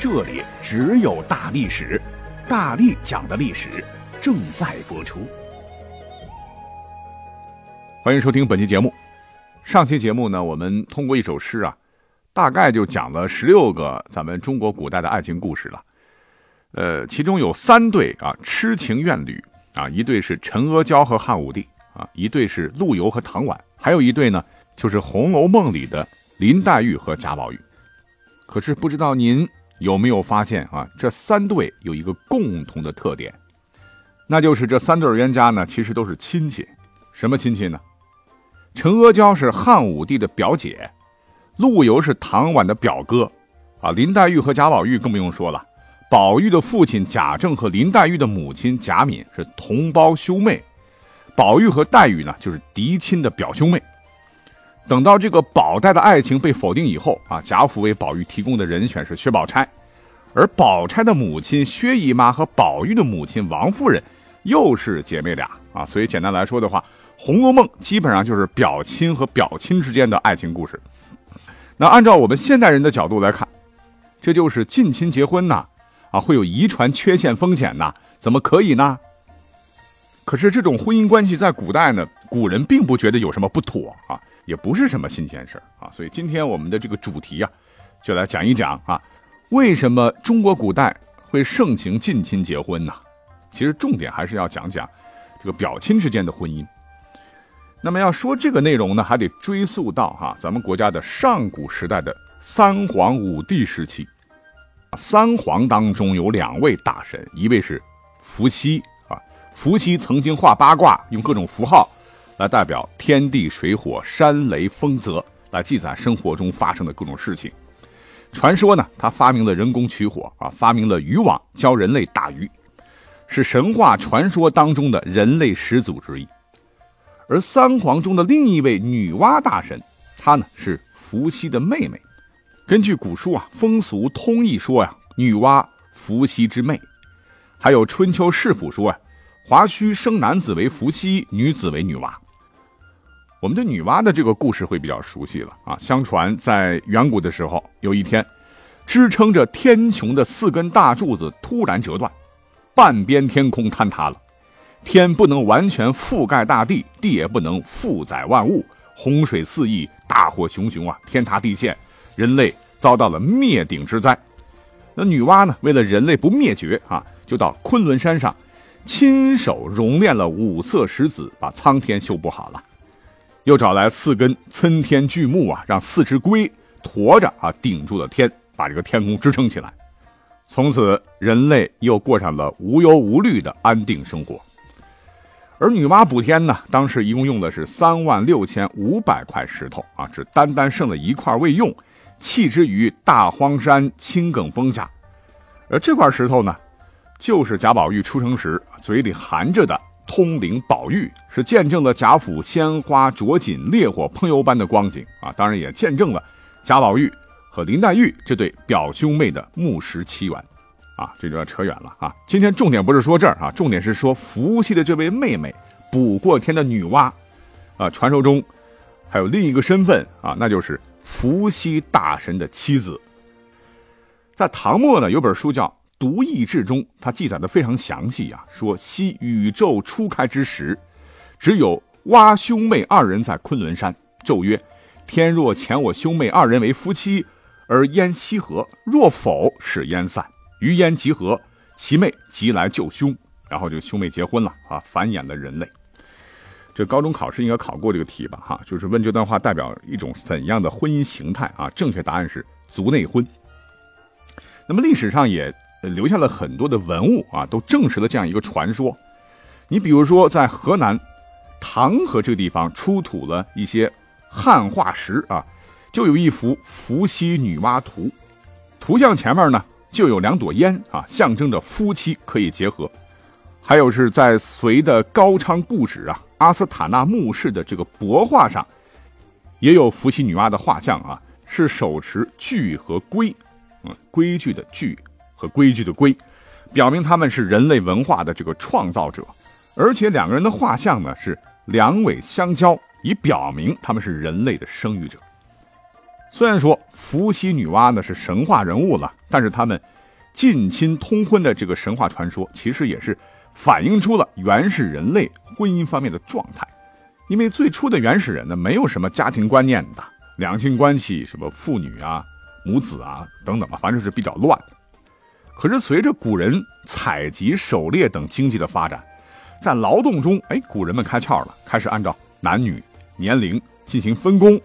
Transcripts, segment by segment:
这里只有大历史，大力讲的历史正在播出。欢迎收听本期节目。上期节目呢，我们通过一首诗啊，大概就讲了十六个咱们中国古代的爱情故事了。呃，其中有三对啊痴情怨侣啊，一对是陈阿娇和汉武帝啊，一对是陆游和唐婉，还有一对呢就是《红楼梦》里的林黛玉和贾宝玉。可是不知道您。有没有发现啊？这三对有一个共同的特点，那就是这三对冤家呢，其实都是亲戚。什么亲戚呢？陈阿娇是汉武帝的表姐，陆游是唐婉的表哥，啊，林黛玉和贾宝玉更不用说了。宝玉的父亲贾政和林黛玉的母亲贾敏是同胞兄妹，宝玉和黛玉呢，就是嫡亲的表兄妹。等到这个宝黛的爱情被否定以后啊，贾府为宝玉提供的人选是薛宝钗，而宝钗的母亲薛姨妈和宝玉的母亲王夫人又是姐妹俩啊，所以简单来说的话，《红楼梦》基本上就是表亲和表亲之间的爱情故事。那按照我们现代人的角度来看，这就是近亲结婚呐，啊，会有遗传缺陷风险呐，怎么可以呢？可是这种婚姻关系在古代呢，古人并不觉得有什么不妥啊。也不是什么新鲜事啊，所以今天我们的这个主题啊，就来讲一讲啊，为什么中国古代会盛行近亲结婚呢？其实重点还是要讲讲这个表亲之间的婚姻。那么要说这个内容呢，还得追溯到哈咱们国家的上古时代的三皇五帝时期。三皇当中有两位大神，一位是伏羲啊，伏羲曾经画八卦，用各种符号。来代表天地水火山雷风泽，来记载生活中发生的各种事情。传说呢，他发明了人工取火啊，发明了渔网，教人类打鱼，是神话传说当中的人类始祖之一。而三皇中的另一位女娲大神，她呢是伏羲的妹妹。根据古书啊《风俗通义》说呀，女娲伏羲之妹。还有《春秋世谱》说呀，华胥生男子为伏羲，女子为女娲。我们对女娲的这个故事会比较熟悉了啊。相传在远古的时候，有一天，支撑着天穹的四根大柱子突然折断，半边天空坍塌了，天不能完全覆盖大地，地也不能负载万物，洪水肆意，大火熊熊啊，天塌地陷，人类遭到了灭顶之灾。那女娲呢，为了人类不灭绝啊，就到昆仑山上，亲手熔炼了五色石子，把苍天修补好了。又找来四根参天巨木啊，让四只龟驮着啊，顶住了天，把这个天空支撑起来。从此，人类又过上了无忧无虑的安定生活。而女娲补天呢，当时一共用的是三万六千五百块石头啊，只单单剩了一块未用，弃之于大荒山青埂峰下。而这块石头呢，就是贾宝玉出生时嘴里含着的。通灵宝玉是见证了贾府鲜花着锦、烈火烹油般的光景啊！当然也见证了贾宝玉和林黛玉这对表兄妹的木石奇缘啊！这就要扯远了啊！今天重点不是说这儿啊，重点是说伏羲的这位妹妹补过天的女娲啊，传说中还有另一个身份啊，那就是伏羲大神的妻子。在唐末呢，有本书叫。《独异志》中，它记载的非常详细啊，说昔宇宙初开之时，只有蛙兄妹二人在昆仑山。咒曰：天若遣我兄妹二人为夫妻，而焉西合；若否，使焉散。于焉集合，其妹即来救兄，然后这个兄妹结婚了啊，繁衍了人类。这高中考试应该考过这个题吧？哈，就是问这段话代表一种怎样的婚姻形态啊？正确答案是族内婚。那么历史上也。留下了很多的文物啊，都证实了这样一个传说。你比如说，在河南唐河这个地方出土了一些汉化石啊，就有一幅伏羲女娲图，图像前面呢就有两朵烟啊，象征着夫妻可以结合。还有是在隋的高昌故址啊，阿斯塔纳墓室的这个帛画上，也有伏羲女娲的画像啊，是手持锯和圭，嗯，规矩的锯和规矩的规，表明他们是人类文化的这个创造者。而且两个人的画像呢是两尾相交，以表明他们是人类的生育者。虽然说伏羲女娲呢是神话人物了，但是他们近亲通婚的这个神话传说，其实也是。反映出了原始人类婚姻方面的状态，因为最初的原始人呢，没有什么家庭观念的，两性关系，什么父女啊、母子啊等等吧，反正是比较乱的。可是随着古人采集、狩猎等经济的发展，在劳动中，哎，古人们开窍了，开始按照男女年龄进行分工，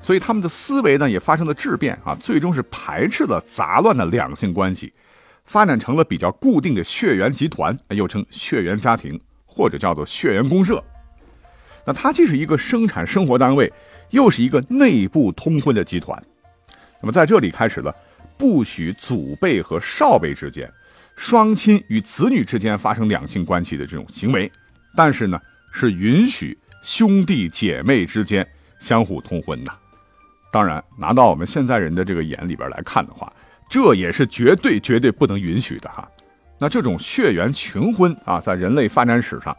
所以他们的思维呢也发生了质变啊，最终是排斥了杂乱的两性关系。发展成了比较固定的血缘集团，又称血缘家庭，或者叫做血缘公社。那它既是一个生产生活单位，又是一个内部通婚的集团。那么在这里开始了不许祖辈和少辈之间、双亲与子女之间发生两性关系的这种行为，但是呢，是允许兄弟姐妹之间相互通婚的。当然，拿到我们现在人的这个眼里边来看的话。这也是绝对绝对不能允许的哈。那这种血缘群婚啊，在人类发展史上，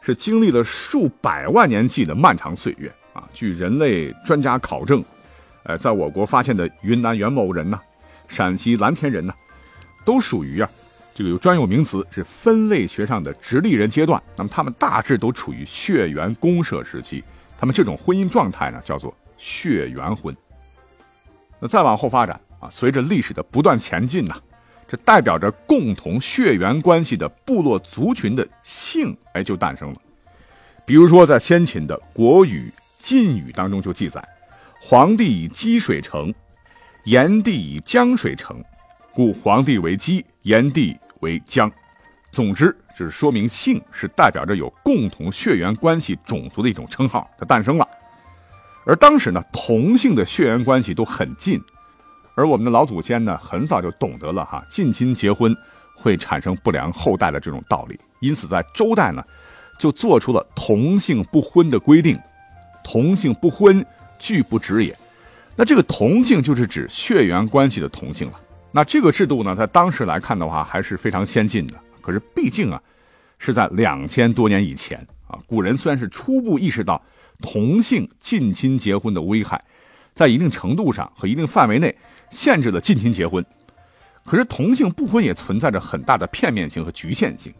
是经历了数百万年计的漫长岁月啊。据人类专家考证，呃，在我国发现的云南元谋人呢，陕西蓝田人呢，都属于啊这个有专有名词是分类学上的直立人阶段。那么他们大致都处于血缘公社时期，他们这种婚姻状态呢，叫做血缘婚。那再往后发展。啊，随着历史的不断前进呐，这代表着共同血缘关系的部落族群的姓，哎，就诞生了。比如说，在先秦的《国语·晋语》当中就记载：“黄帝以积水成，炎帝以江水成，故黄帝为姬，炎帝为江。”总之，就是说明姓是代表着有共同血缘关系种族的一种称号，它诞生了。而当时呢，同姓的血缘关系都很近。而我们的老祖先呢，很早就懂得了哈近亲结婚会产生不良后代的这种道理，因此在周代呢，就做出了同姓不婚的规定。同姓不婚，拒不止也。那这个同姓就是指血缘关系的同姓了。那这个制度呢，在当时来看的话，还是非常先进的。可是毕竟啊，是在两千多年以前啊，古人虽然是初步意识到同姓近亲结婚的危害，在一定程度上和一定范围内。限制了近亲结婚，可是同性不婚也存在着很大的片面性和局限性。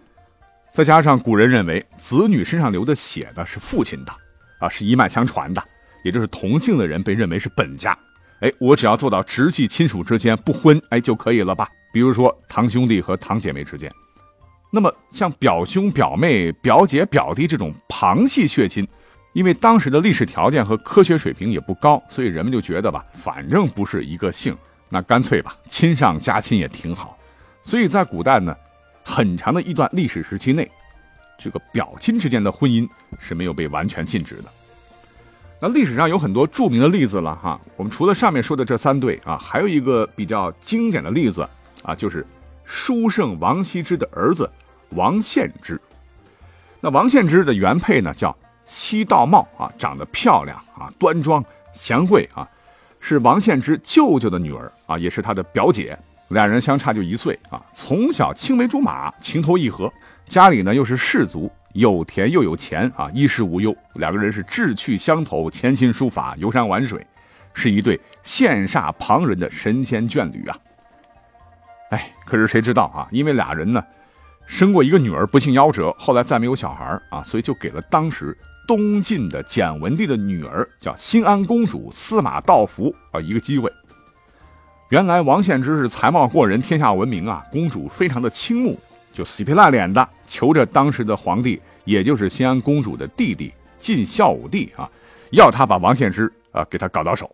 再加上古人认为子女身上流的血呢是父亲的，啊是一脉相传的，也就是同姓的人被认为是本家。哎，我只要做到直系亲属之间不婚，哎就可以了吧？比如说堂兄弟和堂姐妹之间，那么像表兄表妹、表姐表弟这种旁系血亲。因为当时的历史条件和科学水平也不高，所以人们就觉得吧，反正不是一个姓，那干脆吧，亲上加亲也挺好。所以在古代呢，很长的一段历史时期内，这个表亲之间的婚姻是没有被完全禁止的。那历史上有很多著名的例子了哈，我们除了上面说的这三对啊，还有一个比较经典的例子啊，就是书圣王羲之的儿子王献之。那王献之的原配呢叫。西道茂啊，长得漂亮啊，端庄贤惠啊，是王献之舅舅的女儿啊，也是他的表姐，两人相差就一岁啊。从小青梅竹马，情投意合，家里呢又是士族，有田又有钱啊，衣食无忧。两个人是志趣相投，潜心书法，游山玩水，是一对羡煞旁人的神仙眷侣啊。哎，可是谁知道啊？因为俩人呢，生过一个女儿，不幸夭折，后来再没有小孩啊，所以就给了当时。东晋的简文帝的女儿叫新安公主司马道福啊，一个机会。原来王献之是才貌过人，天下闻名啊，公主非常的倾慕，就死皮赖脸的求着当时的皇帝，也就是新安公主的弟弟晋孝武帝啊，要他把王献之啊给他搞到手。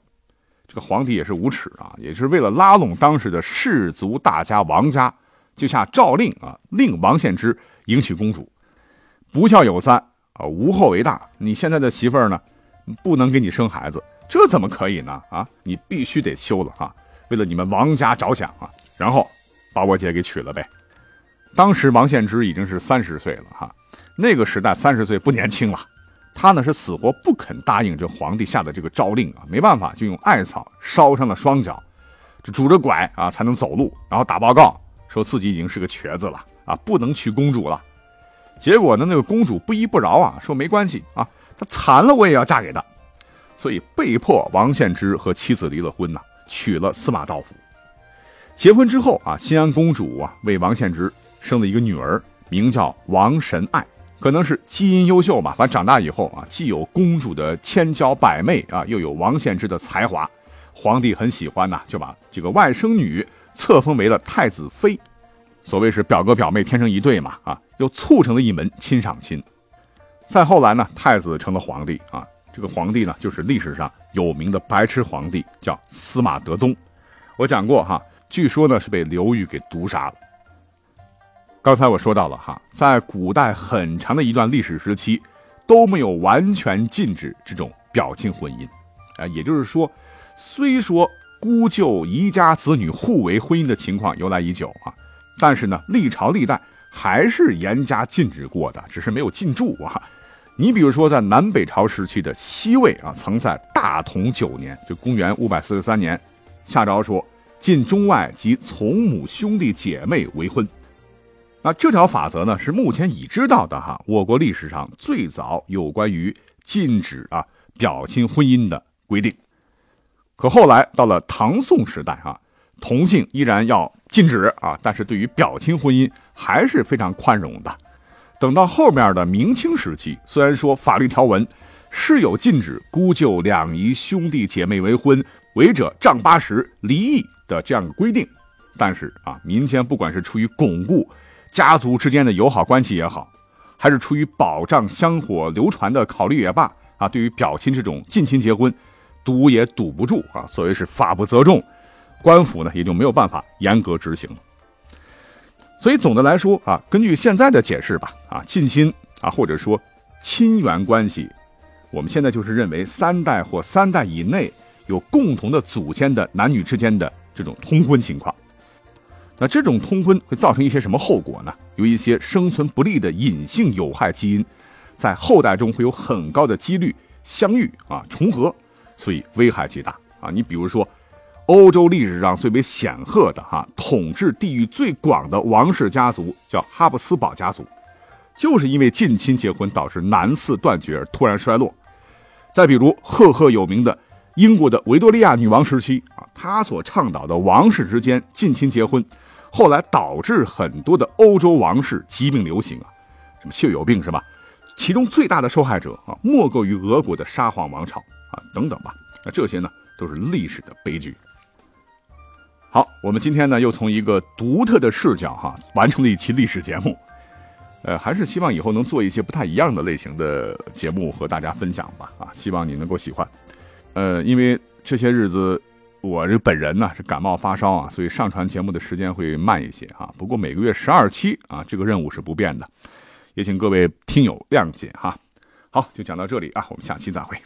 这个皇帝也是无耻啊，也是为了拉拢当时的士族大家王家，就下诏令啊，令王献之迎娶公主，不孝有三。啊，无后为大。你现在的媳妇儿呢，不能给你生孩子，这怎么可以呢？啊，你必须得休了啊！为了你们王家着想啊！然后把我姐给娶了呗。当时王献之已经是三十岁了哈，那个时代三十岁不年轻了。他呢是死活不肯答应这皇帝下的这个诏令啊，没办法就用艾草烧伤了双脚，这拄着拐啊才能走路，然后打报告说自己已经是个瘸子了啊，不能娶公主了。结果呢，那个公主不依不饶啊，说没关系啊，她残了我也要嫁给他，所以被迫王献之和妻子离了婚呐，娶了司马道府。结婚之后啊，新安公主啊为王献之生了一个女儿，名叫王神爱。可能是基因优秀吧，反正长大以后啊，既有公主的千娇百媚啊，又有王献之的才华，皇帝很喜欢呐，就把这个外甥女册封为了太子妃。所谓是表哥表妹天生一对嘛，啊，又促成了一门亲上亲。再后来呢，太子成了皇帝啊，这个皇帝呢就是历史上有名的白痴皇帝，叫司马德宗。我讲过哈，据说呢是被刘裕给毒杀了。刚才我说到了哈，在古代很长的一段历史时期，都没有完全禁止这种表亲婚姻，啊，也就是说，虽说姑舅姨家子女互为婚姻的情况由来已久啊，但是呢，历朝历代还是严加禁止过的，只是没有禁住啊。你比如说，在南北朝时期的西魏啊，曾在大同九年，就公元五百四十三年，下诏说禁中外及从母兄弟姐妹为婚。那这条法则呢，是目前已知道的哈，我国历史上最早有关于禁止啊表亲婚姻的规定。可后来到了唐宋时代啊，同性依然要禁止啊，但是对于表亲婚姻还是非常宽容的。等到后面的明清时期，虽然说法律条文是有禁止姑舅两姨兄弟姐妹为婚，违者杖八十、离异的这样的规定，但是啊，民间不管是出于巩固。家族之间的友好关系也好，还是出于保障香火流传的考虑也罢，啊，对于表亲这种近亲结婚，堵也堵不住啊。所谓是法不责众，官府呢也就没有办法严格执行了。所以总的来说啊，根据现在的解释吧，啊，近亲啊或者说亲缘关系，我们现在就是认为三代或三代以内有共同的祖先的男女之间的这种通婚情况。那这种通婚会造成一些什么后果呢？有一些生存不利的隐性有害基因，在后代中会有很高的几率相遇啊重合，所以危害极大啊！你比如说，欧洲历史上最为显赫的哈统治地域最广的王室家族叫哈布斯堡家族，就是因为近亲结婚导致男嗣断绝而突然衰落。再比如赫赫有名的英国的维多利亚女王时期啊，她所倡导的王室之间近亲结婚。后来导致很多的欧洲王室疾病流行啊，什么血友病是吧？其中最大的受害者啊，莫过于俄国的沙皇王朝啊，等等吧。那这些呢，都是历史的悲剧。好，我们今天呢，又从一个独特的视角哈，完成了一期历史节目。呃，还是希望以后能做一些不太一样的类型的节目和大家分享吧。啊，希望你能够喜欢。呃，因为这些日子。我这本人呢是感冒发烧啊，所以上传节目的时间会慢一些啊。不过每个月十二期啊，这个任务是不变的，也请各位听友谅解哈。好，就讲到这里啊，我们下期再会。